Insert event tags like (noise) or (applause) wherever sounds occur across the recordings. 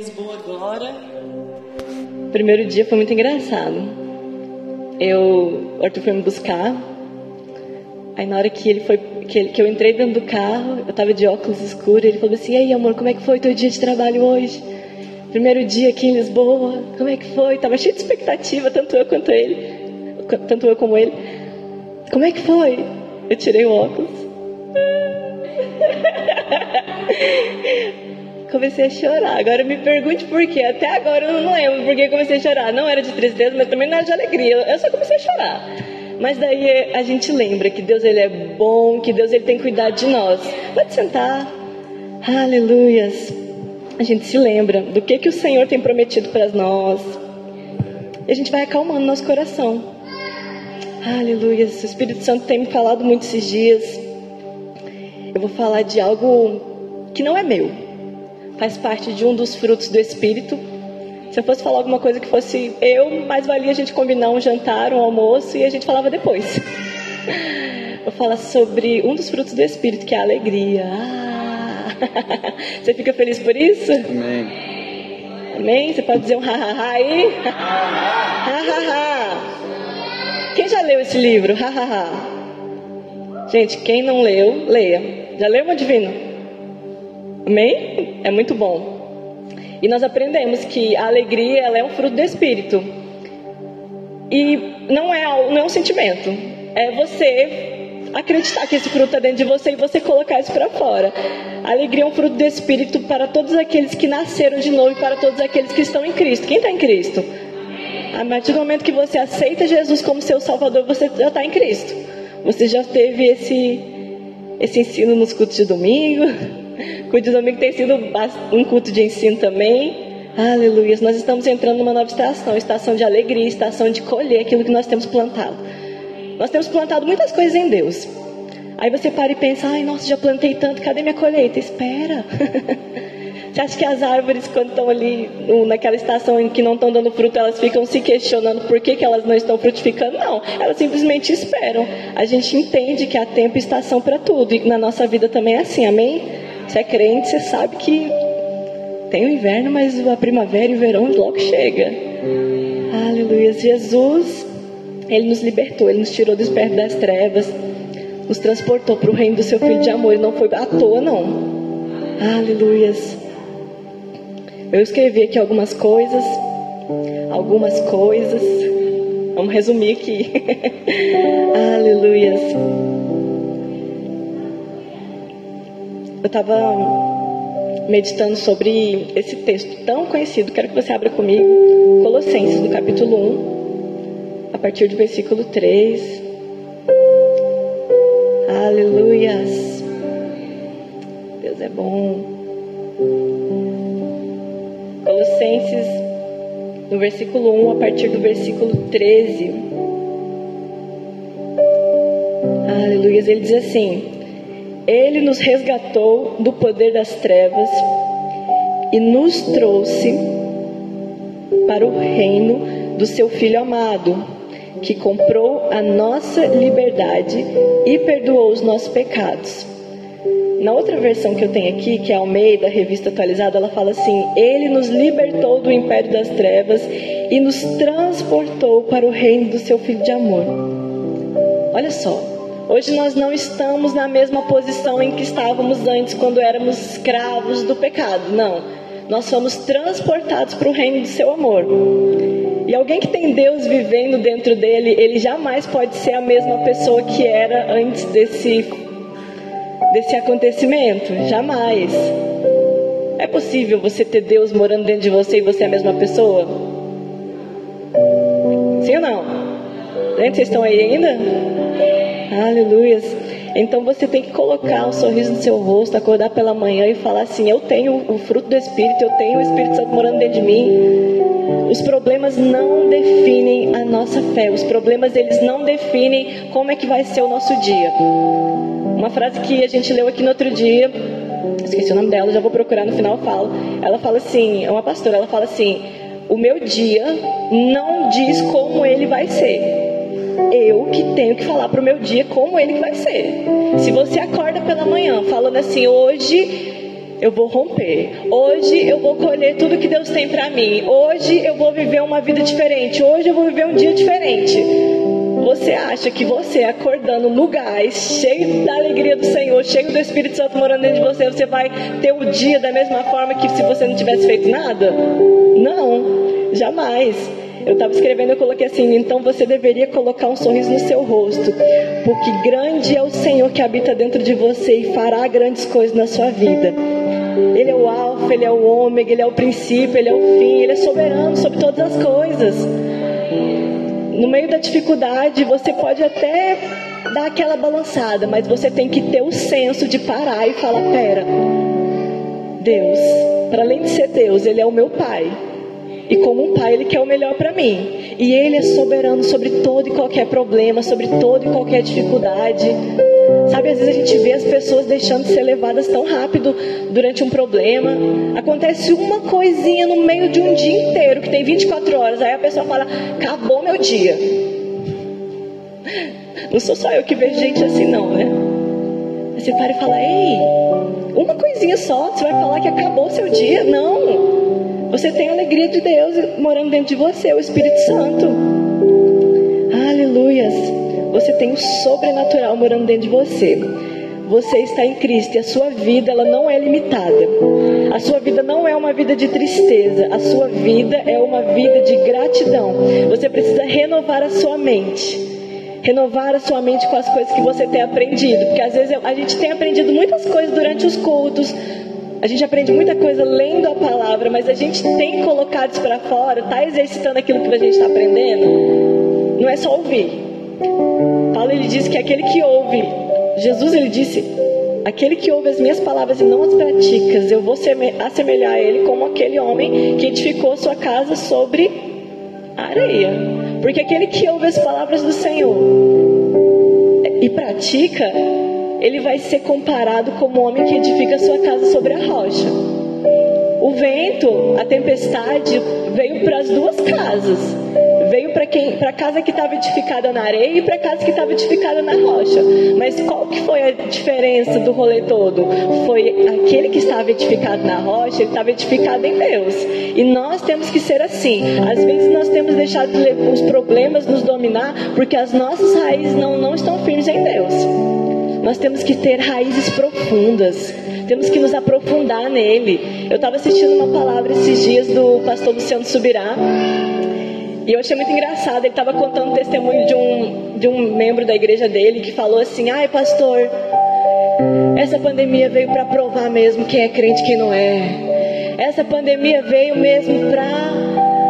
Lisboa agora. O primeiro dia foi muito engraçado. Eu, o Arthur foi me buscar. Aí na hora que ele foi, que, ele, que eu entrei dentro do carro, eu tava de óculos escuros, ele falou assim: "E aí, amor, como é que foi teu dia de trabalho hoje?" Primeiro dia aqui em Lisboa, como é que foi? Tava cheio de expectativa, tanto eu quanto ele, tanto eu como ele. Como é que foi? Eu tirei o óculos. (laughs) comecei a chorar. Agora me pergunte por quê. Até agora eu não lembro por que comecei a chorar. Não era de tristeza, mas também não era de alegria. Eu só comecei a chorar. Mas daí a gente lembra que Deus ele é bom, que Deus ele tem cuidado de nós. Pode sentar. Aleluias. A gente se lembra do que que o Senhor tem prometido para nós. E a gente vai acalmando nosso coração. Aleluias. O Espírito Santo tem me falado muito esses dias. Eu vou falar de algo que não é meu faz parte de um dos frutos do Espírito. Se eu fosse falar alguma coisa que fosse eu, mais valia a gente combinar um jantar, um almoço e a gente falava depois. (laughs) Vou falar sobre um dos frutos do Espírito, que é a alegria. Ah, (laughs) você fica feliz por isso? Amém. Amém? Você pode dizer um ha-ha-ha aí? Ha-ha-ha. Quem já leu esse livro? Ha-ha-ha. Gente, quem não leu, leia. Já leu, meu divino? Amém? É muito bom. E nós aprendemos que a alegria ela é um fruto do Espírito. E não é, não é um sentimento. É você acreditar que esse fruto está dentro de você e você colocar isso para fora. A alegria é um fruto do Espírito para todos aqueles que nasceram de novo e para todos aqueles que estão em Cristo. Quem está em Cristo? A partir do momento que você aceita Jesus como seu Salvador, você já está em Cristo. Você já teve esse, esse ensino nos cultos de domingo Culto domingo tem sido um culto de ensino também. Aleluia. Nós estamos entrando numa nova estação, estação de alegria, estação de colher aquilo que nós temos plantado. Nós temos plantado muitas coisas em Deus. Aí você para e pensa, ai, nossa, já plantei tanto, cadê minha colheita? Espera. (laughs) Você acha que as árvores, quando estão ali naquela estação em que não estão dando fruto, elas ficam se questionando por que, que elas não estão frutificando? Não, elas simplesmente esperam. A gente entende que há tempo e estação para tudo, e na nossa vida também é assim, amém? Você é crente, você sabe que tem o inverno, mas a primavera e o verão logo chega. Aleluia. Jesus, Ele nos libertou, Ele nos tirou dos pés das trevas, nos transportou para o reino do Seu Filho de amor. E não foi à toa, não. Aleluias. Eu escrevi aqui algumas coisas, algumas coisas. Vamos resumir aqui. (laughs) Aleluias. Eu estava meditando sobre esse texto tão conhecido. Quero que você abra comigo Colossenses, no capítulo 1, a partir do versículo 3. Aleluias. Deus é bom. Colossenses, no versículo 1, a partir do versículo 13. Aleluias. Ele diz assim: ele nos resgatou do poder das trevas e nos trouxe para o reino do seu Filho amado, que comprou a nossa liberdade e perdoou os nossos pecados. Na outra versão que eu tenho aqui, que é a Almeida, revista atualizada, ela fala assim: Ele nos libertou do império das trevas e nos transportou para o reino do seu Filho de amor. Olha só, Hoje nós não estamos na mesma posição em que estávamos antes, quando éramos escravos do pecado. Não. Nós somos transportados para o reino do seu amor. E alguém que tem Deus vivendo dentro dele, ele jamais pode ser a mesma pessoa que era antes desse, desse acontecimento. Jamais. É possível você ter Deus morando dentro de você e você é a mesma pessoa? Sim ou não? Gente, vocês estão aí ainda? Aleluias. Então você tem que colocar um sorriso no seu rosto, acordar pela manhã e falar assim: Eu tenho o fruto do Espírito, eu tenho o Espírito Santo morando dentro de mim. Os problemas não definem a nossa fé. Os problemas eles não definem como é que vai ser o nosso dia. Uma frase que a gente leu aqui no outro dia, esqueci o nome dela, já vou procurar no final falo. Ela fala assim, é uma pastora, ela fala assim: "O meu dia não diz como ele vai ser, eu que tenho que falar para o meu dia como ele vai ser. Se você acorda pela manhã falando assim, hoje eu vou romper. Hoje eu vou colher tudo que Deus tem para mim. Hoje eu vou viver uma vida diferente. Hoje eu vou viver um dia diferente. Você acha que você acordando no gás, cheio da alegria do Senhor, cheio do Espírito Santo morando dentro de você, você vai ter o dia da mesma forma que se você não tivesse feito nada? Não, jamais. Eu estava escrevendo, eu coloquei assim: então você deveria colocar um sorriso no seu rosto, porque grande é o Senhor que habita dentro de você e fará grandes coisas na sua vida. Ele é o Alfa, Ele é o Ômega, Ele é o princípio, Ele é o fim, Ele é soberano sobre todas as coisas. No meio da dificuldade, você pode até dar aquela balançada, mas você tem que ter o senso de parar e falar: pera, Deus, para além de ser Deus, Ele é o meu Pai. E como um pai, ele quer o melhor para mim. E ele é soberano sobre todo e qualquer problema, sobre toda e qualquer dificuldade. Sabe, às vezes a gente vê as pessoas deixando de ser levadas tão rápido durante um problema. Acontece uma coisinha no meio de um dia inteiro, que tem 24 horas. Aí a pessoa fala: acabou meu dia. (laughs) Não sou só eu que vejo gente assim, não, né? Você para e fala: ei, uma coisinha só, você vai falar que acabou seu dia? Não. Você tem a alegria de Deus morando dentro de você, o Espírito Santo. Aleluias. Você tem o sobrenatural morando dentro de você. Você está em Cristo e a sua vida ela não é limitada. A sua vida não é uma vida de tristeza. A sua vida é uma vida de gratidão. Você precisa renovar a sua mente renovar a sua mente com as coisas que você tem aprendido, porque às vezes a gente tem aprendido muitas coisas durante os cultos, a gente aprende muita coisa lendo a palavra, mas a gente tem colocado isso para fora, está exercitando aquilo que a gente está aprendendo. Não é só ouvir. Paulo ele diz que aquele que ouve, Jesus ele disse, aquele que ouve as minhas palavras e não as pratica, eu vou assemelhar a ele como aquele homem que edificou sua casa sobre areia. Porque aquele que ouve as palavras do Senhor e pratica, ele vai ser comparado como o homem que edifica sua casa sobre a rocha. O vento, a tempestade veio para as duas casas. Veio para quem, para a casa que estava edificada na areia e para a casa que estava edificada na rocha. Mas qual que foi a diferença do rolê todo? Foi aquele que estava edificado na rocha, ele estava edificado em Deus. E nós temos que ser assim. Às vezes nós temos deixado os problemas nos dominar porque as nossas raízes não, não estão firmes em Deus. Nós temos que ter raízes profundas. Temos que nos aprofundar nele. Eu estava assistindo uma palavra esses dias do pastor Luciano Subirá. E eu achei muito engraçado. Ele estava contando o testemunho de um, de um membro da igreja dele que falou assim: Ai, pastor, essa pandemia veio para provar mesmo quem é crente e quem não é. Essa pandemia veio mesmo para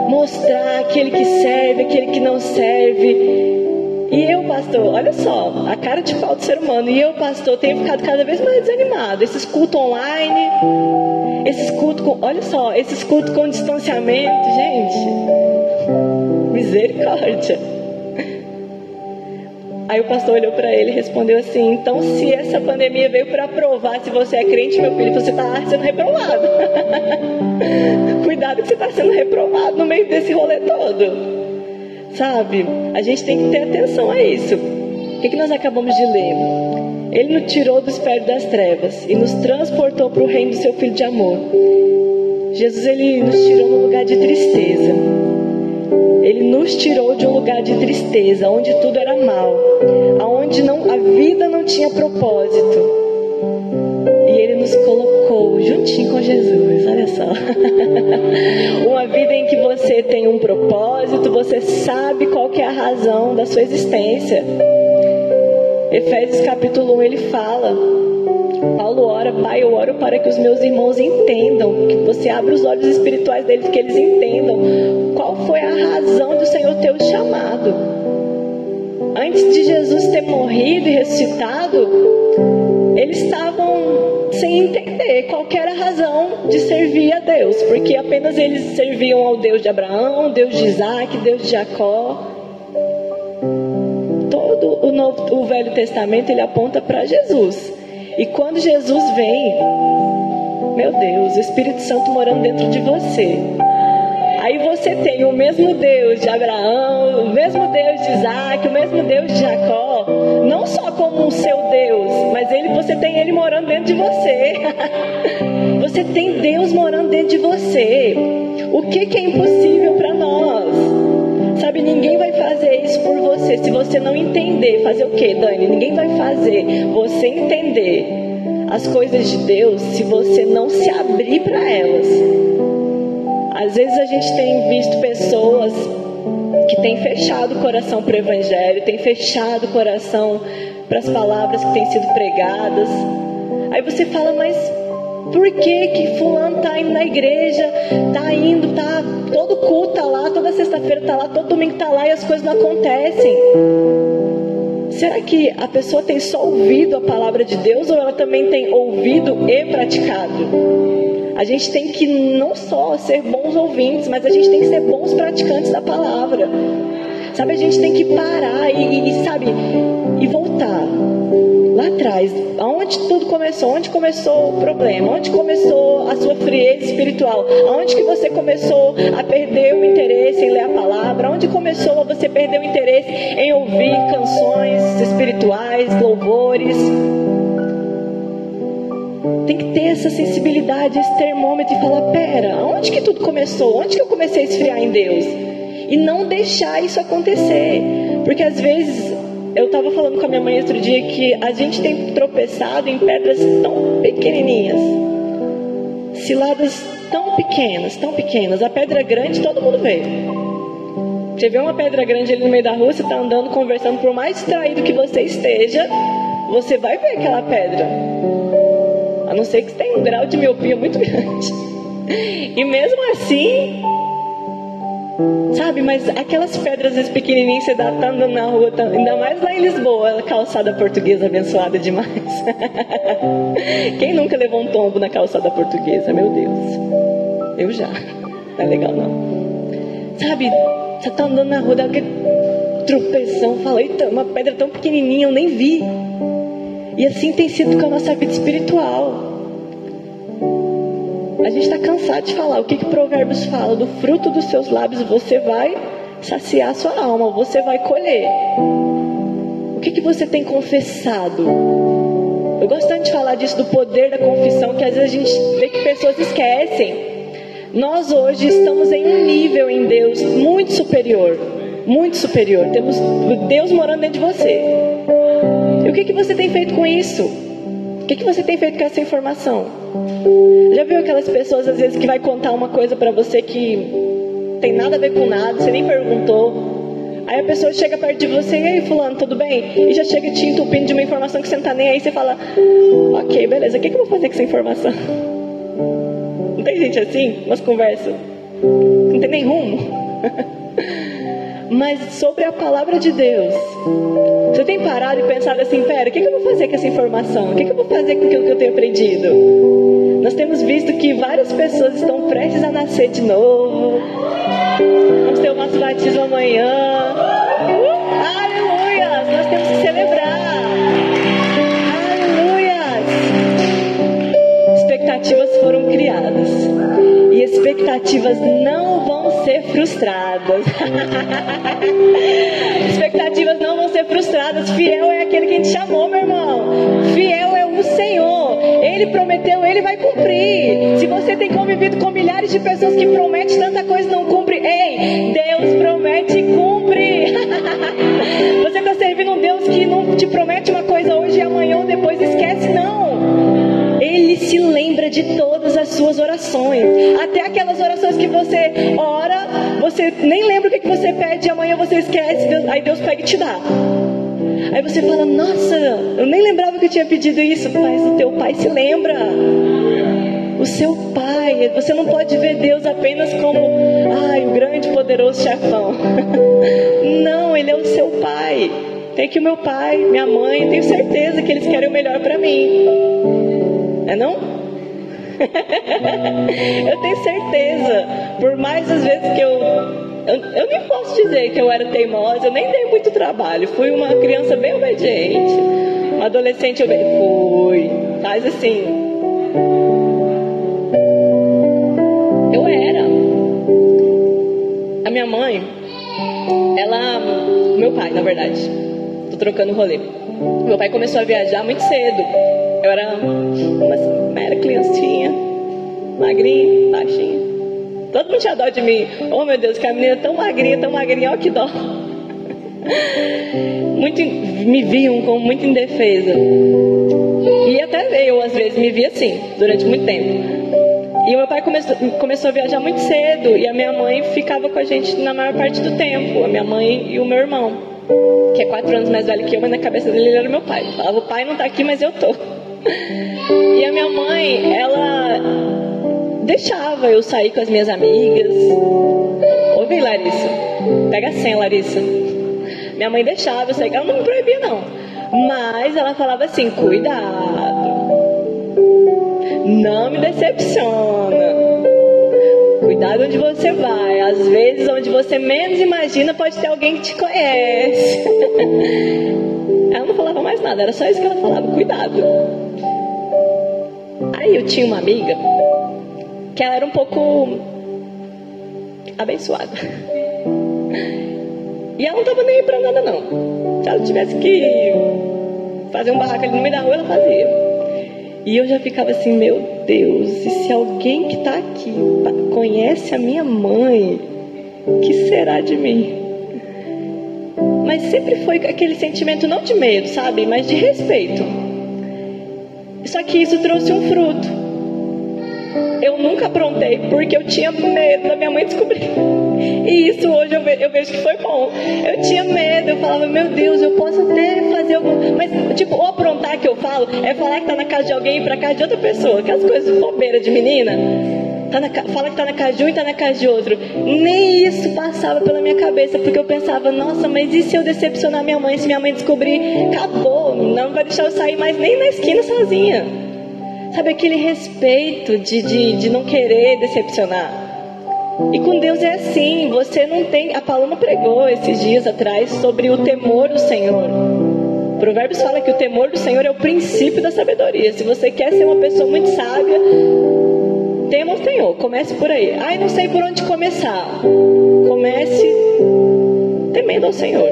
mostrar aquele que serve, aquele que não serve. E eu, pastor, olha só, a cara de pau do ser humano. E eu, pastor, tenho ficado cada vez mais desanimado. Esses cultos online, esses cultos com, olha só, esses cultos com distanciamento, gente. Misericórdia. Aí o pastor olhou para ele e respondeu assim: Então, se essa pandemia veio para provar se você é crente, meu filho, você está sendo reprovado. (laughs) Cuidado que você está sendo reprovado no meio desse rolê todo. Sabe? A gente tem que ter atenção a isso. O que, que nós acabamos de ler? Ele nos tirou do espelho das trevas e nos transportou para o reino do seu Filho de amor. Jesus ele nos tirou no lugar de tristeza. Ele nos tirou de um lugar de tristeza, onde tudo era mal, aonde não a vida não tinha propósito. E ele nos colocou juntinho com Jesus, olha só. (laughs) Uma vida em que você tem um propósito, você sabe qual que é a razão da sua existência. Efésios capítulo 1 ele fala: Paulo ora, Pai, eu oro para que os meus irmãos entendam, que você abra os olhos espirituais deles, que eles entendam qual foi a razão do Senhor ter os chamado. Antes de Jesus ter morrido e ressuscitado, eles estavam sem entender qual era a razão de servir a Deus, porque apenas eles serviam ao Deus de Abraão, Deus de Isaac, Deus de Jacó. Todo o, Novo, o Velho Testamento ele aponta para Jesus. E quando Jesus vem, meu Deus, o Espírito Santo morando dentro de você. Aí você tem o mesmo Deus de Abraão, o mesmo Deus de Isaac, o mesmo Deus de Jacó, não só como um seu Deus, mas ele, você tem ele morando dentro de você. (laughs) Você tem Deus morando dentro de você. O que, que é impossível para nós? Sabe, ninguém vai fazer isso por você se você não entender. Fazer o que, Dani? Ninguém vai fazer você entender as coisas de Deus se você não se abrir para elas. Às vezes a gente tem visto pessoas que têm fechado o coração para o Evangelho, têm fechado o coração para as palavras que têm sido pregadas. Aí você fala, mas por que que fulano tá indo na igreja, tá indo, tá todo culto tá lá, toda sexta-feira tá lá, todo domingo tá lá e as coisas não acontecem? Será que a pessoa tem só ouvido a palavra de Deus ou ela também tem ouvido e praticado? A gente tem que não só ser bons ouvintes, mas a gente tem que ser bons praticantes da palavra. Sabe, a gente tem que parar e, e, sabe, e voltar lá atrás, aonde tudo começou, onde começou o problema, onde começou a sua frieza espiritual, aonde que você começou a perder o interesse em ler a palavra, onde começou a você perder o interesse em ouvir canções espirituais, louvores. Tem que ter essa sensibilidade, esse termômetro e falar: pera, onde que tudo começou? Onde que eu comecei a esfriar em Deus? E não deixar isso acontecer. Porque às vezes eu estava falando com a minha mãe outro dia que a gente tem tropeçado em pedras tão pequenininhas, ciladas tão pequenas, tão pequenas. A pedra grande todo mundo vê. Você vê uma pedra grande ali no meio da rua, você está andando, conversando, por mais distraído que você esteja, você vai ver aquela pedra. A não ser que você tenha um grau de miopia muito grande. E mesmo assim, Sabe, mas aquelas pedras pequenininhas você dá, tá andando na rua, tá, ainda mais lá em Lisboa, calçada portuguesa abençoada demais. (laughs) Quem nunca levou um tombo na calçada portuguesa? Meu Deus. Eu já. Não é legal não. Sabe, você tá andando na rua, dá aquele tropeção, fala, eita, uma pedra tão pequenininha, eu nem vi. E assim tem sido com a nossa vida espiritual. A gente está cansado de falar. O que, que Provérbios fala? Do fruto dos seus lábios você vai saciar sua alma, você vai colher. O que, que você tem confessado? Eu gosto tanto de falar disso, do poder da confissão, que às vezes a gente vê que pessoas esquecem. Nós hoje estamos em um nível em Deus muito superior. Muito superior. Temos Deus morando dentro de você. E o que, que você tem feito com isso? que, que você tem feito com essa informação? Já viu aquelas pessoas às vezes que vai contar uma coisa para você que tem nada a ver com nada, você nem perguntou. Aí a pessoa chega perto de você, e aí fulano, tudo bem? E já chega te entupindo de uma informação que você não tá nem aí, você fala, ok, beleza, o que, que eu vou fazer com essa informação? Não tem gente assim? Umas conversas. Não tem nem rumo. (laughs) Mas sobre a palavra de Deus, você tem parado e pensado assim: pera, o que, eu vou fazer com essa informação? O que, eu vou fazer com aquilo que eu tenho aprendido? Nós temos visto que várias pessoas estão prestes a nascer de novo. Vamos ter o nosso batismo amanhã. Uh, aleluia! Nós temos que celebrar. Aleluia! Expectativas foram criadas. Expectativas não vão ser frustradas. (laughs) expectativas não vão ser frustradas. Fiel é aquele que te chamou, meu irmão. Fiel é o Senhor. Ele prometeu, ele vai cumprir. Se você tem convivido com milhares de pessoas que prometem tanta coisa e não cumpre, ei, Deus promete de todas as suas orações. Até aquelas orações que você ora, você nem lembra o que você pede, e amanhã você esquece, aí Deus pega e te dá. Aí você fala, nossa, eu nem lembrava que eu tinha pedido isso, mas o teu pai se lembra. O seu pai, você não pode ver Deus apenas como, ai, o grande poderoso chefão. (laughs) não, ele é o seu pai. Tem que o meu pai, minha mãe, tenho certeza que eles querem o melhor para mim. É não? (laughs) eu tenho certeza, por mais as vezes que eu, eu, eu. nem posso dizer que eu era teimosa, eu nem dei muito trabalho. Fui uma criança bem obediente. Uma adolescente obediente. Fui. Mas assim. Eu era. A minha mãe, ela. Meu pai, na verdade. Tô trocando o rolê. Meu pai começou a viajar muito cedo. Eu era criancinha. magrinha, baixinha. Todo mundo tinha dó de mim. Oh meu Deus, que a menina é tão magrinha, tão magrinha, ó que dó. (laughs) Muito, me viam como muito indefesa. E até eu, às vezes, me via assim, durante muito tempo. E o meu pai começou, começou a viajar muito cedo e a minha mãe ficava com a gente na maior parte do tempo, a minha mãe e o meu irmão, que é quatro anos mais velho que eu, mas na cabeça dele ele era meu pai. Falava, o pai não está aqui, mas eu tô. (laughs) E a minha mãe, ela deixava eu sair com as minhas amigas. Ouve, Larissa. Pega a senha, Larissa. Minha mãe deixava eu sair, ela não me proibia, não. Mas ela falava assim: cuidado. Não me decepciona. Cuidado onde você vai. Às vezes, onde você menos imagina, pode ter alguém que te conhece. (laughs) ela não falava mais nada, era só isso que ela falava: cuidado. Aí eu tinha uma amiga que ela era um pouco abençoada. E ela não estava nem aí pra nada, não. Se ela tivesse que fazer um barraco ali no meio da rua, ela fazia. E eu já ficava assim, meu Deus, e se alguém que está aqui conhece a minha mãe, que será de mim? Mas sempre foi aquele sentimento não de medo, sabe? Mas de respeito. Só que isso trouxe um fruto. Eu nunca aprontei porque eu tinha medo da minha mãe descobrir. E isso hoje eu, eu vejo que foi bom. Eu tinha medo, eu falava, meu Deus, eu posso até fazer algum. Mas, tipo, o aprontar que eu falo é falar que tá na casa de alguém e ir pra casa de outra pessoa. Aquelas coisas bobeiras de menina. Tá na, fala que tá na casa de um e tá na casa de outro. Nem isso passava pela minha cabeça, porque eu pensava, nossa, mas e se eu decepcionar minha mãe? Se minha mãe descobrir, acabou, não vai deixar eu sair mais nem na esquina sozinha. Sabe aquele respeito de, de, de não querer decepcionar. E com Deus é assim, você não tem. A Paloma pregou esses dias atrás sobre o temor do Senhor. Provérbios fala que o temor do Senhor é o princípio da sabedoria. Se você quer ser uma pessoa muito sábia, tema o Senhor. Comece por aí. Ai, não sei por onde começar. Comece temendo ao Senhor.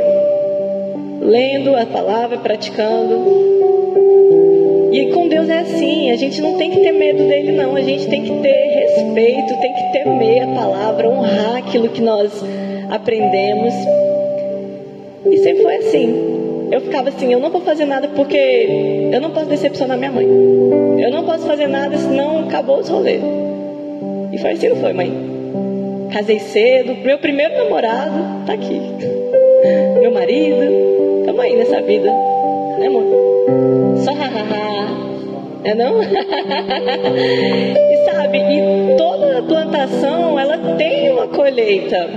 Lendo a palavra, praticando. E com Deus é assim, a gente não tem que ter medo dele, não. A gente tem que ter respeito, tem que temer a palavra, honrar aquilo que nós aprendemos. E sempre foi assim. Eu ficava assim, eu não vou fazer nada porque eu não posso decepcionar minha mãe. Eu não posso fazer nada, senão acabou os rolês. E foi assim, não foi, mãe? Casei cedo, meu primeiro namorado tá aqui. (laughs) Meu marido, tamo aí nessa vida, né, amor? Só hahaha. É não? (laughs) e sabe, e toda plantação ela tem uma colheita.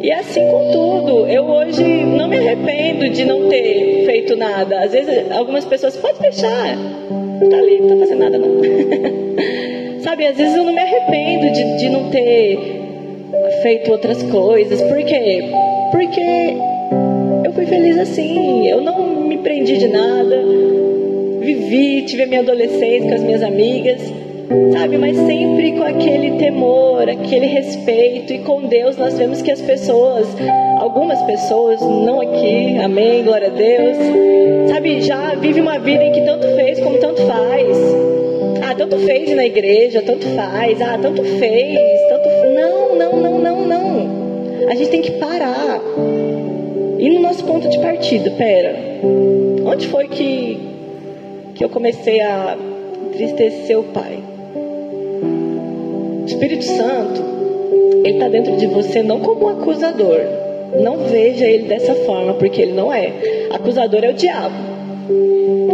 E assim com tudo. Eu hoje não me arrependo de não ter feito nada. Às vezes algumas pessoas pode deixar. Não tá ali, não tá fazendo nada não. (laughs) sabe, às vezes eu não me arrependo de, de não ter feito outras coisas. Por quê? Porque eu fui feliz assim. Eu não me prendi de nada vivi, tive a minha adolescência com as minhas amigas, sabe? Mas sempre com aquele temor, aquele respeito. E com Deus nós vemos que as pessoas, algumas pessoas, não aqui, amém, glória a Deus, sabe? Já vive uma vida em que tanto fez como tanto faz. Ah, tanto fez na igreja, tanto faz. Ah, tanto fez, tanto. Não, não, não, não, não. A gente tem que parar. E no nosso ponto de partida, pera. Onde foi que que eu comecei a entristecer o Pai. O Espírito Santo, ele está dentro de você não como um acusador. Não veja ele dessa forma, porque ele não é. Acusador é o diabo.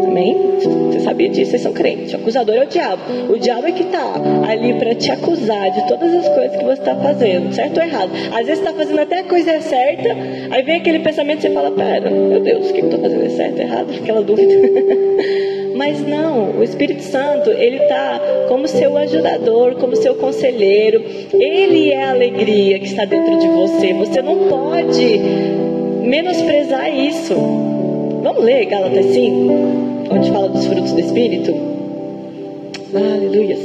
Amém? Você sabia disso? Vocês são crentes. O acusador é o diabo. O diabo é que está ali para te acusar de todas as coisas que você está fazendo, certo ou errado. Às vezes está fazendo até a coisa certa, aí vem aquele pensamento e você fala: Pera, meu Deus, o que eu estou fazendo é certo ou errado? Aquela dúvida. (laughs) Mas não, o Espírito Santo, ele está como seu ajudador, como seu conselheiro. Ele é a alegria que está dentro de você. Você não pode menosprezar isso. Vamos ler Gálatas 5, onde fala dos frutos do Espírito? Aleluia.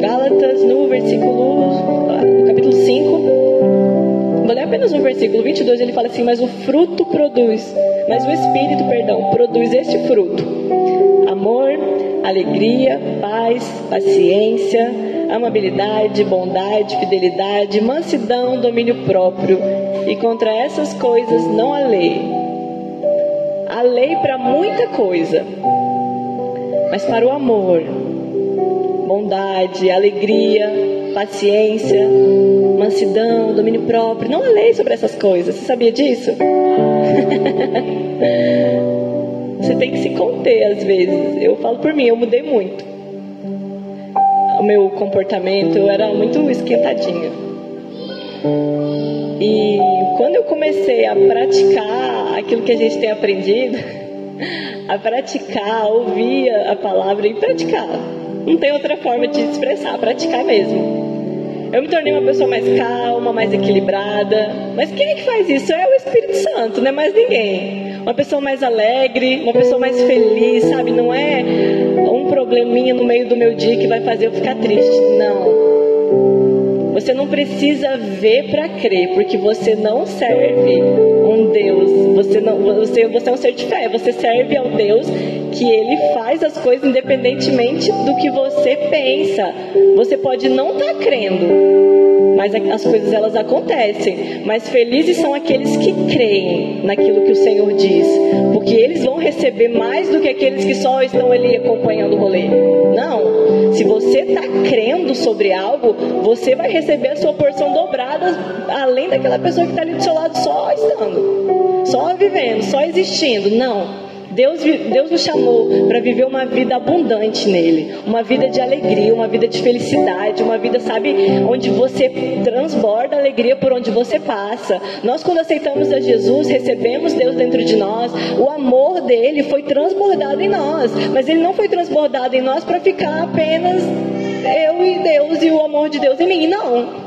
Gálatas no versículo, no capítulo 5, vou ler apenas um versículo 22, ele fala assim: Mas o fruto produz mas o Espírito, perdão, produz este fruto: amor, alegria, paz, paciência, amabilidade, bondade, fidelidade, mansidão, domínio próprio. E contra essas coisas não há lei. Há lei para muita coisa, mas para o amor, bondade, alegria, paciência, mansidão, domínio próprio, não há lei sobre essas coisas. Você sabia disso? (laughs) Você tem que se conter às vezes. Eu falo por mim, eu mudei muito. O meu comportamento, era muito esquentadinha. E quando eu comecei a praticar aquilo que a gente tem aprendido, (laughs) a praticar, a ouvir a palavra e praticar. Não tem outra forma de expressar, praticar mesmo. Eu me tornei uma pessoa mais calma, mais equilibrada. Mas quem é que faz isso? É o Espírito Santo, não é mais ninguém. Uma pessoa mais alegre, uma pessoa mais feliz, sabe? Não é um probleminha no meio do meu dia que vai fazer eu ficar triste. Não. Você não precisa ver para crer, porque você não serve um Deus. Você não, você, você é um ser de fé. Você serve ao Deus que Ele faz as coisas independentemente do que você pensa. Você pode não estar tá crendo, mas as coisas elas acontecem. Mas felizes são aqueles que creem naquilo que o Senhor diz, porque eles vão receber mais do que aqueles que só estão ali acompanhando o rolê. Não. Se você está crendo sobre algo, você vai receber a sua porção dobrada, além daquela pessoa que está ali do seu lado só estando, só vivendo, só existindo. Não. Deus, Deus nos chamou para viver uma vida abundante nele, uma vida de alegria, uma vida de felicidade, uma vida, sabe, onde você transborda alegria por onde você passa. Nós, quando aceitamos a Jesus, recebemos Deus dentro de nós, o amor dele foi transbordado em nós, mas ele não foi transbordado em nós para ficar apenas eu e Deus e o amor de Deus em mim, não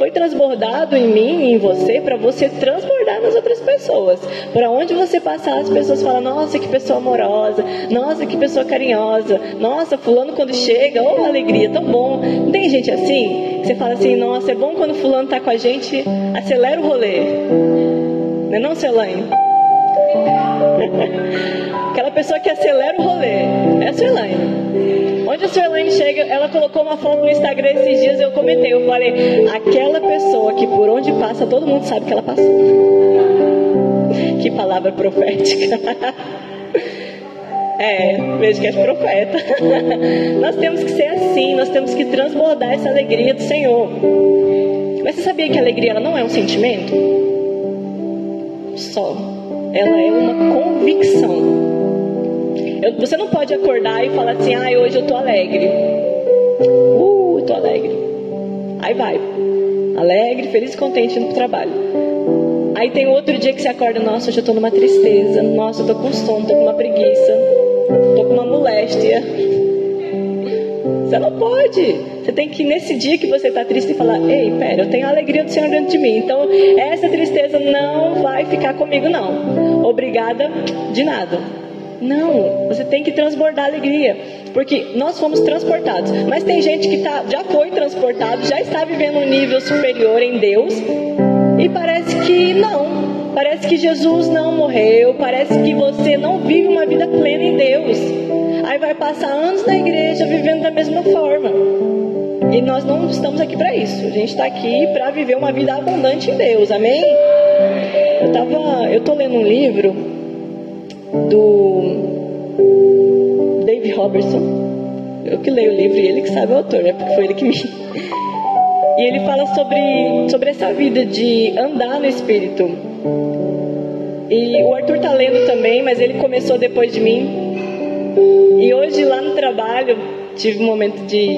foi transbordado em mim e em você para você transbordar nas outras pessoas. Para onde você passar, as pessoas falam: Nossa, que pessoa amorosa, nossa, que pessoa carinhosa, nossa, Fulano quando chega, oh, alegria, tão bom. Não tem gente assim? Você fala assim: Nossa, é bom quando Fulano está com a gente, acelera o rolê. Não é não, Celane? (laughs) Aquela pessoa que acelera o rolê. É a. Onde a Suelaine chega, ela colocou uma foto no Instagram esses dias, eu comentei, eu falei, aquela pessoa que por onde passa, todo mundo sabe que ela passou. (laughs) Que palavra profética. (laughs) É, vejo que é profeta. (laughs) nós temos que ser assim, nós temos que transbordar essa alegria do Senhor. Mas você sabia que a alegria ela não é um sentimento? Só. Ela é uma convicção. Eu, você não pode acordar e falar assim, ah, hoje eu tô alegre. Uh, eu tô alegre. Aí vai. Alegre, feliz e contente indo pro trabalho. Aí tem outro dia que você acorda, nossa, hoje eu tô numa tristeza. Nossa, eu tô com sono, tô com uma preguiça. Tô com uma moléstia. Você não pode. Você tem que, nesse dia que você está triste, falar: Ei, pera, eu tenho a alegria do Senhor dentro de mim. Então, essa tristeza não vai ficar comigo, não. Obrigada de nada. Não, você tem que transbordar alegria, porque nós fomos transportados. Mas tem gente que tá, já foi transportado, já está vivendo um nível superior em Deus e parece que não. Parece que Jesus não morreu, parece que você não vive uma vida plena em Deus. Aí vai passar anos na igreja vivendo da mesma forma. E nós não estamos aqui para isso. A gente está aqui para viver uma vida abundante em Deus. Amém? Eu tava, eu tô lendo um livro do Dave Robertson. Eu que leio o livro e ele que sabe o autor, né? Porque foi ele que me. (laughs) E ele fala sobre, sobre essa vida de andar no Espírito. E o Arthur tá lendo também, mas ele começou depois de mim. E hoje lá no trabalho tive um momento de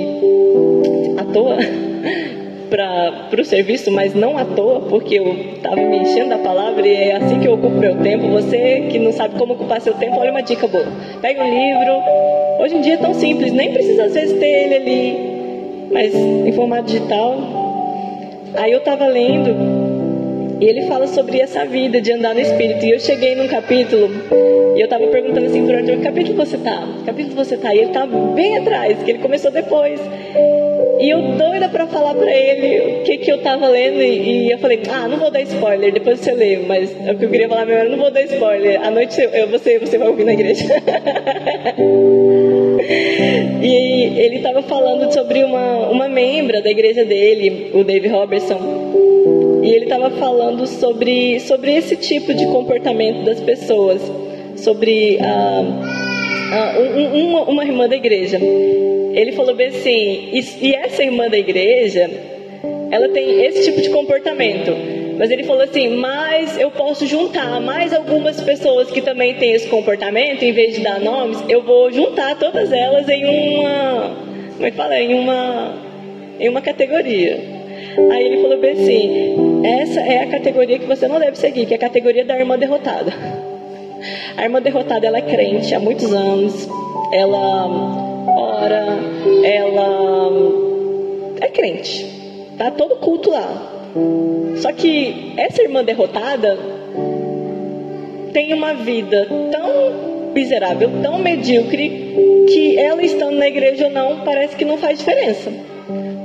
à toa (laughs) para o serviço, mas não à toa, porque eu estava me enchendo da palavra e é assim que eu ocupo meu tempo. Você que não sabe como ocupar seu tempo, olha uma dica boa. Pega um livro. Hoje em dia é tão simples, nem precisa às vezes ter ele ali, mas em formato digital. Aí eu estava lendo e ele fala sobre essa vida de andar no Espírito. E eu cheguei num capítulo e eu estava perguntando assim para o que capítulo você está? Que capítulo você está? E ele estava bem atrás, que ele começou depois. E eu doida pra falar pra ele o que, que eu tava lendo. E, eu falei, ah, não vou dar spoiler, depois você lê. Mas o que eu queria falar mesmo, eu não vou dar spoiler. À noite eu, você, você vai ouvir na igreja. (laughs) e ele tava falando sobre uma, uma membra da igreja dele, o Dave Robertson. E ele estava falando sobre, sobre esse tipo de comportamento das pessoas, sobre ah, ah, um, uma, uma irmã da igreja. Ele falou bem assim, e, e essa irmã da igreja, ela tem esse tipo de comportamento. Mas ele falou assim: mas eu posso juntar mais algumas pessoas que também têm esse comportamento, em vez de dar nomes, eu vou juntar todas elas em uma. Como é que fala? Em uma, em uma categoria. Aí ele falou bem assim: essa é a categoria que você não deve seguir, que é a categoria da irmã derrotada. (laughs) A irmã derrotada ela é crente há muitos anos, ela ora, ela é crente, tá todo culto lá. Só que essa irmã derrotada tem uma vida tão miserável, tão medíocre, que ela estando na igreja ou não, parece que não faz diferença.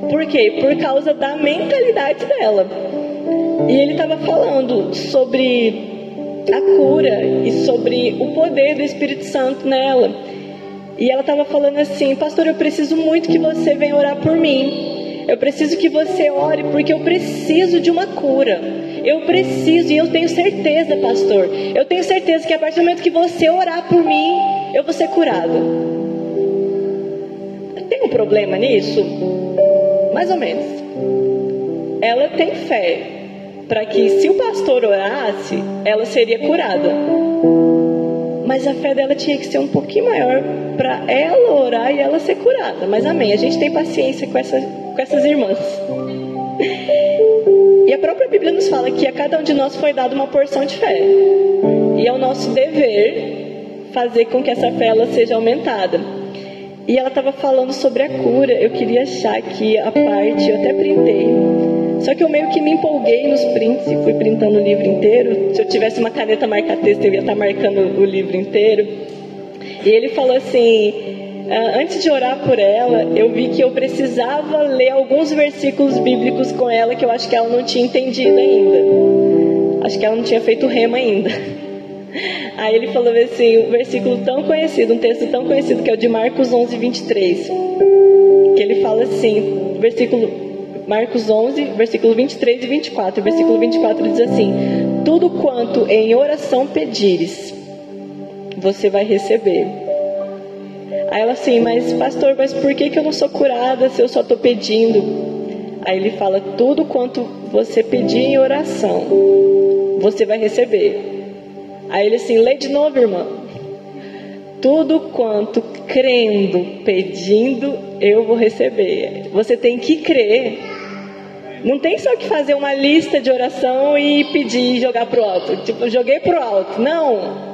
Por quê? Por causa da mentalidade dela. E ele estava falando sobre a cura e sobre o poder do Espírito Santo nela. E ela estava falando assim: Pastor, eu preciso muito que você venha orar por mim. Eu preciso que você ore porque eu preciso de uma cura. Eu preciso e eu tenho certeza, pastor. Eu tenho certeza que a partir do momento que você orar por mim, eu vou ser curado. Tem um problema nisso? Mais ou menos. Ela tem fé para que se o pastor orasse, ela seria curada. Mas a fé dela tinha que ser um pouquinho maior para ela orar e ela ser curada. Mas amém, a gente tem paciência com, essa, com essas irmãs. E a própria Bíblia nos fala que a cada um de nós foi dada uma porção de fé. E é o nosso dever fazer com que essa fé ela seja aumentada. E ela estava falando sobre a cura. Eu queria achar aqui a parte, eu até printei. Só que eu meio que me empolguei nos prints e fui printando o livro inteiro. Se eu tivesse uma caneta marca-texto, eu ia estar tá marcando o livro inteiro. E ele falou assim: ah, antes de orar por ela, eu vi que eu precisava ler alguns versículos bíblicos com ela que eu acho que ela não tinha entendido ainda. Acho que ela não tinha feito rema ainda. (laughs) Aí ele falou assim, um versículo tão conhecido, um texto tão conhecido, que é o de Marcos 11, 23. Que ele fala assim, versículo Marcos 11, versículo 23 e 24. O versículo 24 diz assim: Tudo quanto em oração pedires, você vai receber. Aí ela assim, mas pastor, mas por que, que eu não sou curada se eu só estou pedindo? Aí ele fala: Tudo quanto você pedir em oração, você vai receber. Aí ele assim, lê de novo, irmã. Tudo quanto crendo, pedindo, eu vou receber. Você tem que crer. Não tem só que fazer uma lista de oração e pedir e jogar pro alto. Tipo, joguei pro alto. Não.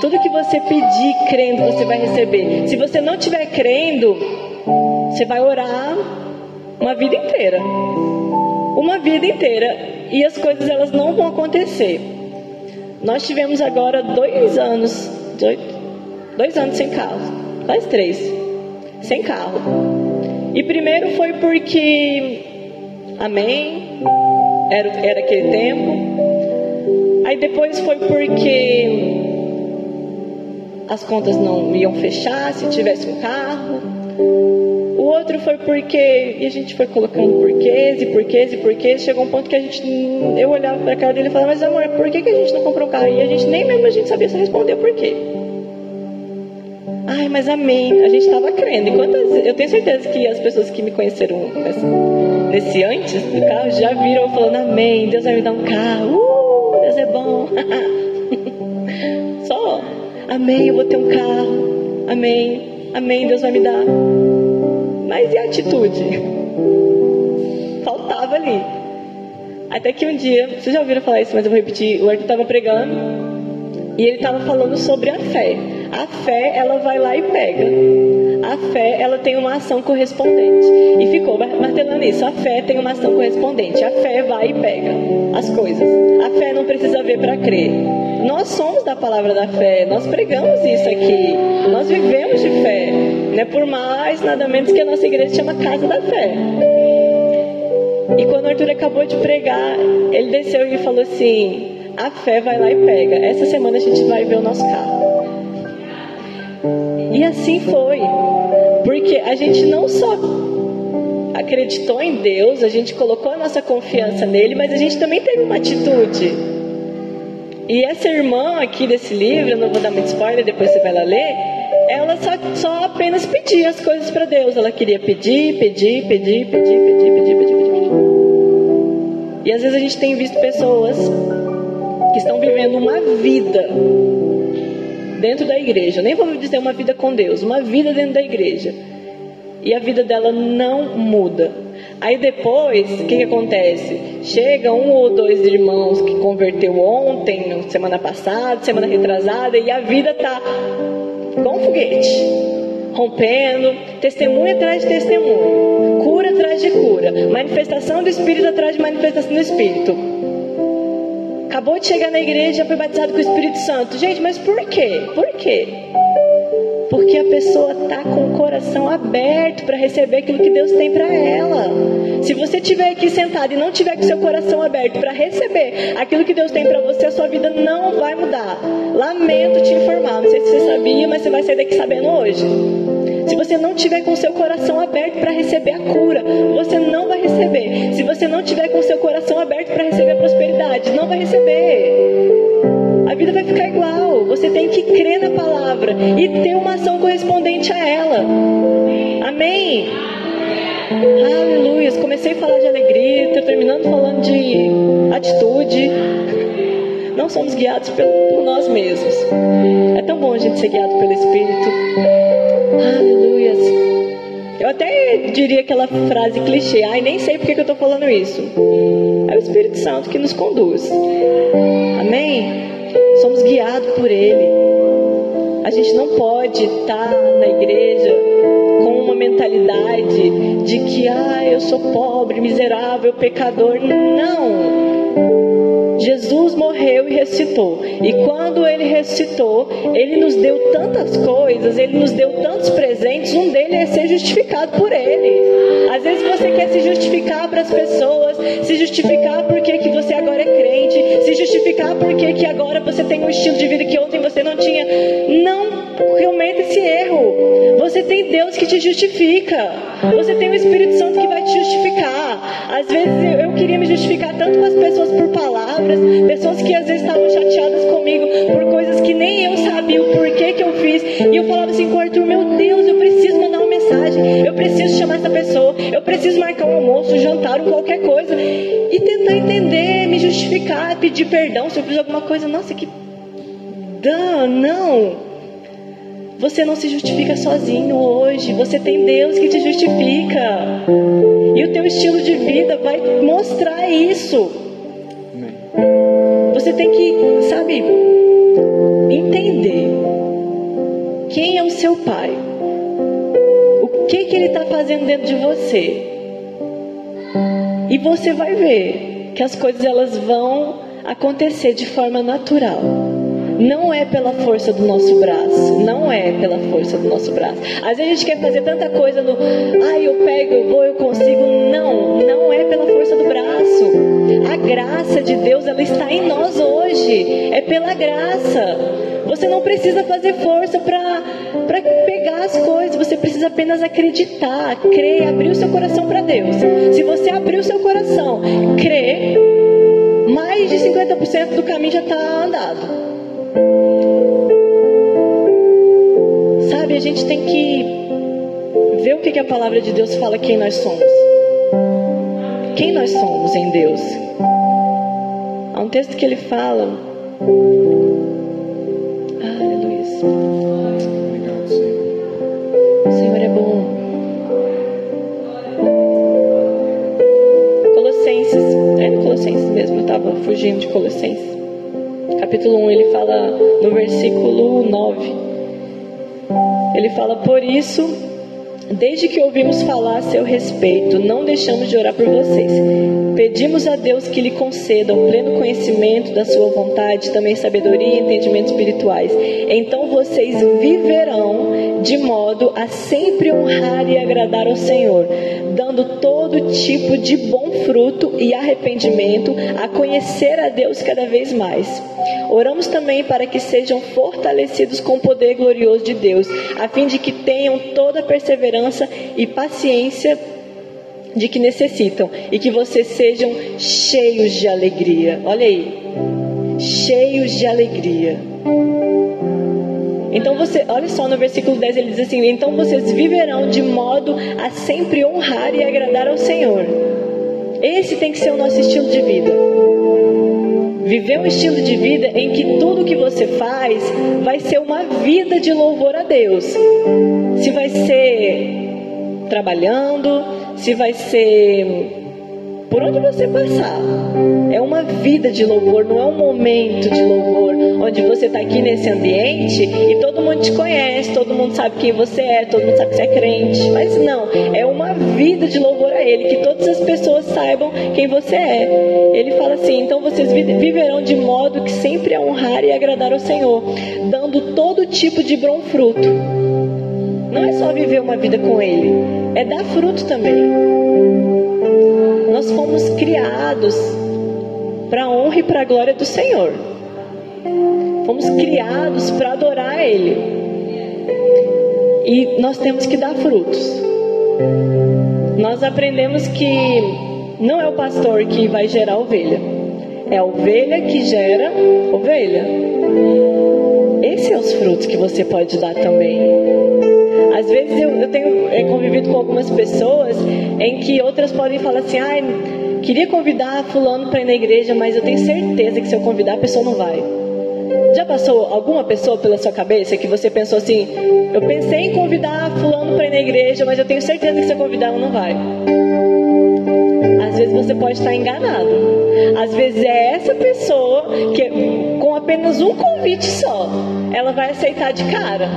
Tudo que você pedir crendo, você vai receber. Se você não estiver crendo, você vai orar uma vida inteira. Uma vida inteira. E as coisas elas não vão acontecer. Nós tivemos agora dois anos, dois anos sem carro, quase três, sem carro. E primeiro foi porque, amém, era, era aquele tempo. Aí depois foi porque as contas não iam fechar se tivesse um carro. O outro foi porque, e a gente foi colocando porquês e porquês e porquês, chegou um ponto que a gente, eu olhava pra cara dele e falava, mas amor, por que, que a gente não comprou um carro? E a gente nem mesmo a gente sabia se responder por quê. Ai, mas amém, a gente estava crendo. Eu tenho certeza que as pessoas que me conheceram nesse antes do carro já viram falando amém, Deus vai me dar um carro, uh, Deus é bom. (laughs) Só, amém, eu vou ter um carro, amém, amém, Deus vai me dar. Mas e a atitude? Faltava ali. Até que um dia, vocês já ouviram falar isso, mas eu vou repetir. O Arthur estava pregando e ele estava falando sobre a fé. A fé, ela vai lá e pega. A fé, ela tem uma ação correspondente. E ficou martelando isso. A fé tem uma ação correspondente. A fé vai e pega as coisas. A fé não precisa ver para crer. Nós somos da palavra da fé, nós pregamos isso aqui, nós vivemos de fé. Não é por mais, nada menos que a nossa igreja chama Casa da Fé. E quando o Arthur acabou de pregar, ele desceu e falou assim: a fé vai lá e pega. Essa semana a gente vai ver o nosso carro. E assim foi. Porque a gente não só acreditou em Deus, a gente colocou a nossa confiança nele, mas a gente também teve uma atitude. E essa irmã aqui desse livro, eu não vou dar muito spoiler, depois você vai lá ler, ela só, só apenas pedia as coisas para Deus. Ela queria pedir, pedir, pedir, pedir, pedir, pedir, pedir, pedir. E às vezes a gente tem visto pessoas que estão vivendo uma vida dentro da igreja, nem vamos dizer uma vida com Deus, uma vida dentro da igreja. E a vida dela não muda. Aí depois, o que, que acontece? Chega um ou dois irmãos que converteu ontem, semana passada, semana retrasada, e a vida tá com foguete, rompendo, testemunho atrás de testemunho, cura atrás de cura, manifestação do Espírito atrás de manifestação do Espírito acabou de chegar na igreja, já foi batizado com o Espírito Santo. Gente, mas por quê? Por quê? Porque a pessoa está com o coração aberto para receber aquilo que Deus tem para ela. Se você estiver aqui sentado e não tiver com seu coração aberto para receber aquilo que Deus tem para você, a sua vida não vai mudar. Lamento te informar, não sei se você sabia, mas você vai sair daqui sabendo hoje. Se você não tiver com seu coração aberto para receber a cura, você não vai receber. Se você não tiver com seu coração e ter uma ação correspondente a ela. Amém? Aleluia. Comecei a falar de alegria, estou terminando falando de atitude. Não somos guiados por, nós mesmos. É tão bom a gente ser guiado pelo Espírito. Aleluia. Eu até diria aquela frase clichê, ai, nem sei porque que eu estou falando isso. É o Espírito Santo que nos conduz. Amém? Somos guiados por Ele. A gente não pode estar na igreja com uma mentalidade de que, ah, eu sou pobre, miserável, pecador. Não! Jesus morreu e ressuscitou. E quando ele ressuscitou, ele nos deu tantas coisas, ele nos deu tantos presentes. Um deles é ser justificado por ele. Às vezes você quer se justificar para as pessoas, se justificar porque que você agora é crente, se justificar porque que agora você tem um estilo de vida que ontem você não tinha. Deus que te justifica. Você tem o Espírito Santo que vai te justificar. Às vezes eu queria me justificar tanto com as pessoas por palavras, pessoas que às vezes estavam chateadas comigo por coisas que nem eu sabia o porquê que eu fiz. E eu falava assim com o Arthur, meu Deus, eu preciso mandar uma mensagem, eu preciso chamar essa pessoa, eu preciso marcar um almoço, um jantar, ou qualquer coisa. E tentar entender, me justificar, pedir perdão se eu fiz alguma coisa. Nossa, que. Não, não. Você não se justifica sozinho hoje. Você tem Deus que te justifica. E o teu estilo de vida vai mostrar isso. Você tem que, sabe, entender quem é o seu pai. O que, que ele está fazendo dentro de você. E você vai ver que as coisas elas vão acontecer de forma natural. Não é pela força do nosso braço. Não é pela força do nosso braço. Às vezes a gente quer fazer tanta coisa no. Ai, eu pego, eu vou, eu consigo. Não, não é pela força do braço. A graça de Deus, ela está em nós hoje. É pela graça. Você não precisa fazer força para pegar as coisas. Você precisa apenas acreditar, crer, abrir o seu coração para Deus. Se você abrir o seu coração, crer, mais de 50% do caminho já está andado. Sabe, a gente tem que ver o que, a palavra de Deus fala quem nós somos. Quem nós somos em Deus. Há um texto que ele fala. Aleluia. Fugindo de Colossenses capítulo 1, ele fala no versículo 9. Ele fala: Por isso, Desde que ouvimos falar a seu respeito, não deixamos de orar por vocês. Pedimos a Deus que lhe conceda o pleno conhecimento da sua vontade, também sabedoria e entendimento espirituais. Então vocês viverão de modo a sempre honrar e agradar ao Senhor, dando todo tipo de bom fruto e arrependimento, a conhecer a Deus cada vez mais. Oramos também para que sejam fortalecidos com o poder glorioso de Deus, a fim de que tenham toda a perseverança e paciência de que necessitam e que vocês sejam cheios de alegria. Olha aí, cheios de alegria. Então você, olha só no versículo 10 ele diz assim: "Então vocês viverão de modo a sempre honrar e agradar ao Senhor". Esse tem que ser o nosso estilo de vida. Viver um estilo de vida em que tudo que você faz vai ser uma vida de louvor a Deus. Se vai ser trabalhando, se vai ser por onde você passar. É uma vida de louvor, não é um momento de louvor onde você está aqui nesse ambiente e todo mundo te conhece, todo mundo sabe quem você é, todo mundo sabe que você é crente. Mas não, é uma vida de louvor a Ele, que todas as pessoas saibam quem você é. Ele fala assim: então vocês viverão de modo que sempre a honrar e agradar ao Senhor, dando todo tipo de bom fruto. Não é só viver uma vida com Ele, é dar fruto também. Nós fomos criados para a honra e para a glória do Senhor. Fomos criados para adorar Ele. E nós temos que dar frutos. Nós aprendemos que não é o pastor que vai gerar ovelha, é a ovelha que gera ovelha. Esses são os frutos que você pode dar também. Às vezes eu, eu tenho é, convivido com algumas pessoas em que outras podem falar assim, ah, queria convidar fulano para ir na igreja, mas eu tenho certeza que se eu convidar a pessoa não vai. Já passou alguma pessoa pela sua cabeça que você pensou assim, eu pensei em convidar fulano para ir na igreja, mas eu tenho certeza que se eu convidar ela não vai. Vezes você pode estar enganado. Às vezes é essa pessoa que com apenas um convite só, ela vai aceitar de cara.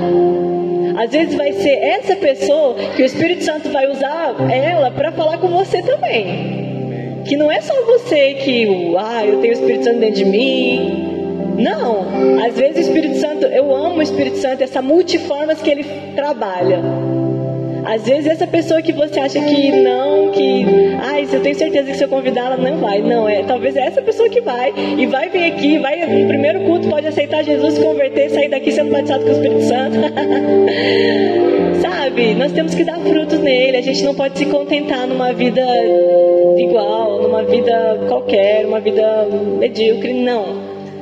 Às vezes vai ser essa pessoa que o Espírito Santo vai usar ela para falar com você também. Que não é só você que, ah, eu tenho o Espírito Santo dentro de mim. Não, às vezes o Espírito Santo, eu amo o Espírito Santo, essa multiformas que ele trabalha. Às vezes essa pessoa que você acha que não, que, ai, eu tenho certeza que se eu convidar ela não vai. Não, é talvez é essa pessoa que vai e vai vir aqui, vai no primeiro culto, pode aceitar Jesus, se converter, sair daqui sendo batizado com o Espírito Santo. (laughs) Sabe? Nós temos que dar frutos nele. A gente não pode se contentar numa vida igual, numa vida qualquer, uma vida medíocre. Não.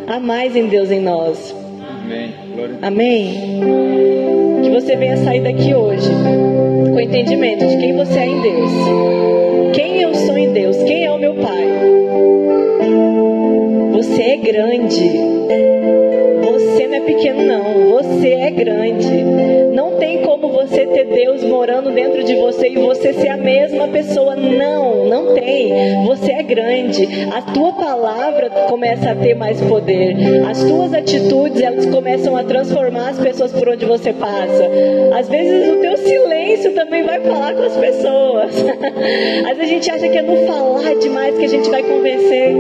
Há mais em Deus em nós. Amém. Amém que você venha sair daqui hoje com entendimento de quem você é em Deus. Quem eu sou em Deus? Quem é o meu Pai? Você é grande. Você não é pequeno, não. Você é grande. Não tem como você ter Deus morando dentro de você e você ser a mesma pessoa. Não, não tem. Você é grande. A tua palavra começa a ter mais poder. As tuas atitudes, elas começam a transformar as pessoas por onde você passa. Às vezes o teu silêncio também vai falar com as pessoas. (laughs) Às vezes a gente acha que é no falar demais que a gente vai convencer.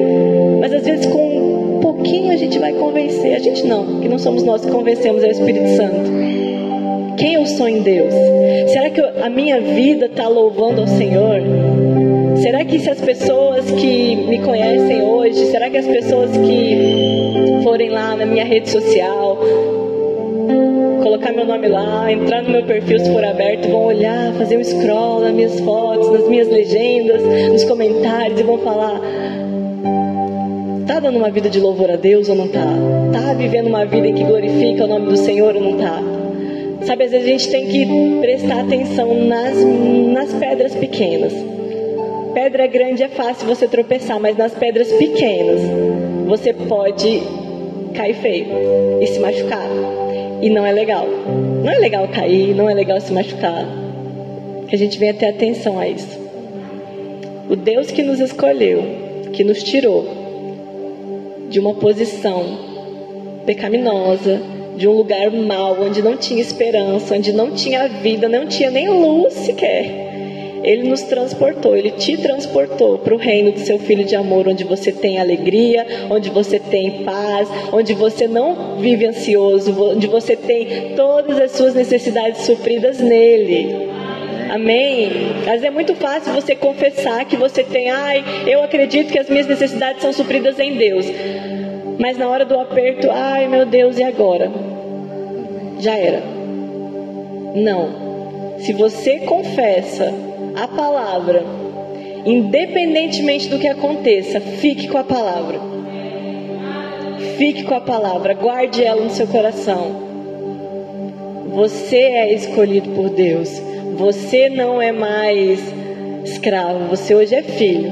Mas às vezes com um pouquinho a gente vai convencer. A gente não, que não somos nós que convencemos, é o Espírito Santo. Quem eu sou em Deus? Será que a minha vida está louvando ao Senhor? Será que se as pessoas que me conhecem hoje, será que as pessoas que forem lá na minha rede social, colocar meu nome lá, entrar no meu perfil se for aberto, vão olhar, fazer um scroll nas minhas fotos, nas minhas legendas, nos comentários e vão falar: Tá dando uma vida de louvor a Deus ou não tá? Tá vivendo uma vida em que glorifica o nome do Senhor ou não tá? Sabe, às vezes a gente tem que prestar atenção nas, nas pedras pequenas. Pedra grande é fácil você tropeçar, mas nas pedras pequenas você pode cair feio e se machucar. E não é legal. Não é legal cair, não é legal se machucar. Que a gente venha ter atenção a isso. O Deus que nos escolheu, que nos tirou de uma posição pecaminosa, de um lugar mau, onde não tinha esperança, onde não tinha vida, não tinha nem luz sequer. Ele nos transportou, Ele te transportou para o reino do seu Filho de amor, onde você tem alegria, onde você tem paz, onde você não vive ansioso, onde você tem todas as suas necessidades supridas nele. Amém? Mas é muito fácil você confessar que você tem, ai, eu acredito que as minhas necessidades são supridas em Deus. Mas na hora do aperto, ai meu Deus, e agora? Já era. Não. Se você confessa a palavra, independentemente do que aconteça, fique com a palavra. Fique com a palavra, guarde ela no seu coração. Você é escolhido por Deus. Você não é mais escravo, você hoje é filho.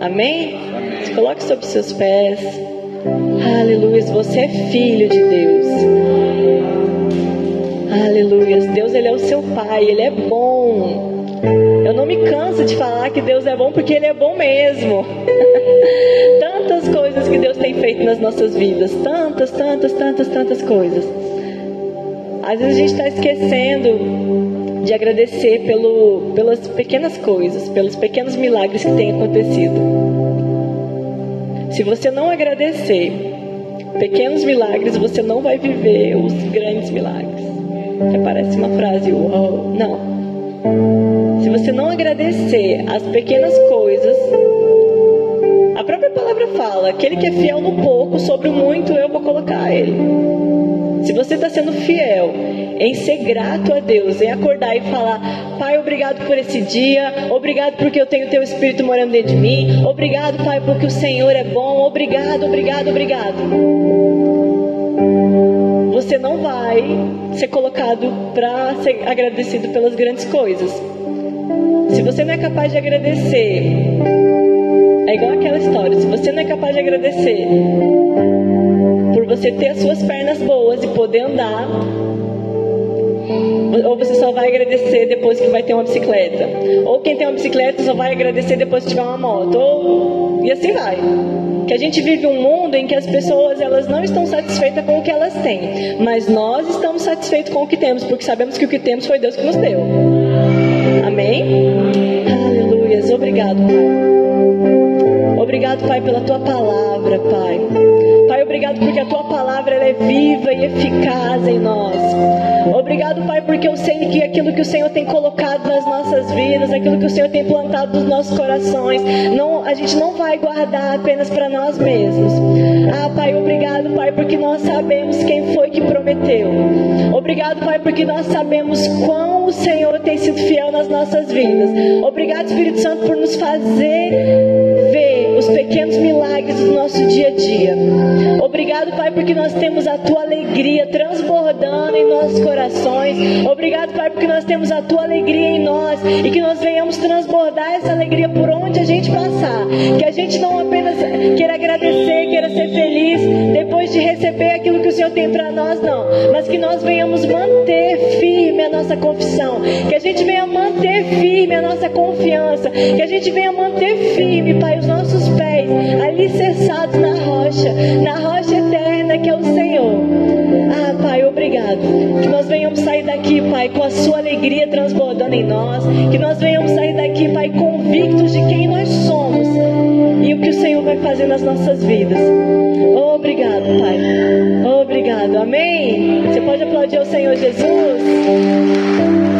Amém? Amém. Se coloque sobre seus pés. Aleluia, você é filho de Deus. Aleluia, Deus ele é o seu pai, ele é bom. Eu não me canso de falar que Deus é bom porque Ele é bom mesmo. (laughs) tantas coisas que Deus tem feito nas nossas vidas, tantas, tantas, tantas, tantas coisas. Às vezes a gente está esquecendo de agradecer pelo, pelas pequenas coisas, pelos pequenos milagres que têm acontecido. Se você não agradecer pequenos milagres, você não vai viver os grandes milagres. Que parece uma frase, uau. Não. Se você não agradecer as pequenas coisas, a própria palavra fala: aquele que é fiel no pouco, sobre o muito eu vou colocar ele. Se você está sendo fiel em ser grato a Deus, em acordar e falar: Pai, obrigado por esse dia, obrigado porque eu tenho teu Espírito morando dentro de mim, obrigado, Pai, porque o Senhor é bom, obrigado, obrigado, obrigado. Você não vai ser colocado para ser agradecido pelas grandes coisas. Se você não é capaz de agradecer, é igual aquela história: se você não é capaz de agradecer por você ter as suas pernas boas e poder andar, ou você só vai agradecer depois que vai ter uma bicicleta. Ou quem tem uma bicicleta só vai agradecer depois que tiver uma moto. Ou... E assim vai. Que a gente vive um mundo em que as pessoas elas não estão satisfeitas com o que elas têm. Mas nós estamos satisfeitos com o que temos, porque sabemos que o que temos foi Deus que nos deu. Amém? Aleluias. Obrigado, Pai. Obrigado, Pai, pela tua palavra, Pai. Pai, obrigado porque a tua palavra é viva e eficaz em nós. Obrigado, Pai, porque eu sei que aquilo que o Senhor tem colocado nas nossas vidas, aquilo que o Senhor tem plantado nos nossos corações, não, a gente não vai guardar apenas para nós mesmos. Ah, Pai, obrigado, Pai, porque nós sabemos quem foi que prometeu. Obrigado, Pai, porque nós sabemos quão o Senhor tem sido fiel nas nossas vidas. Obrigado, Espírito Santo, por nos fazer ver os pequenos milagres do nosso dia a dia. Obrigado, Pai, porque nós temos a tua alegria transbordando em nossos corações. Obrigado, Pai, porque nós temos a tua alegria em nós e que nós venhamos transbordar essa alegria por onde a gente passar. Que a gente não apenas queira agradecer, queira ser feliz depois de receber aquilo que o Senhor tem para nós, não. Mas que nós venhamos manter firme a nossa confissão. Que a gente venha manter firme a nossa confiança. Que a gente venha manter firme, Pai, os nossos pés alicerçados na rocha, na rocha eterna obrigado. Que nós venhamos sair daqui, Pai, com a Sua alegria transbordando em nós. Que nós venhamos sair daqui, Pai, convictos de quem nós somos e o que o Senhor vai fazer nas nossas vidas. Obrigado, Pai. Obrigado. Amém. Você pode aplaudir ao Senhor Jesus?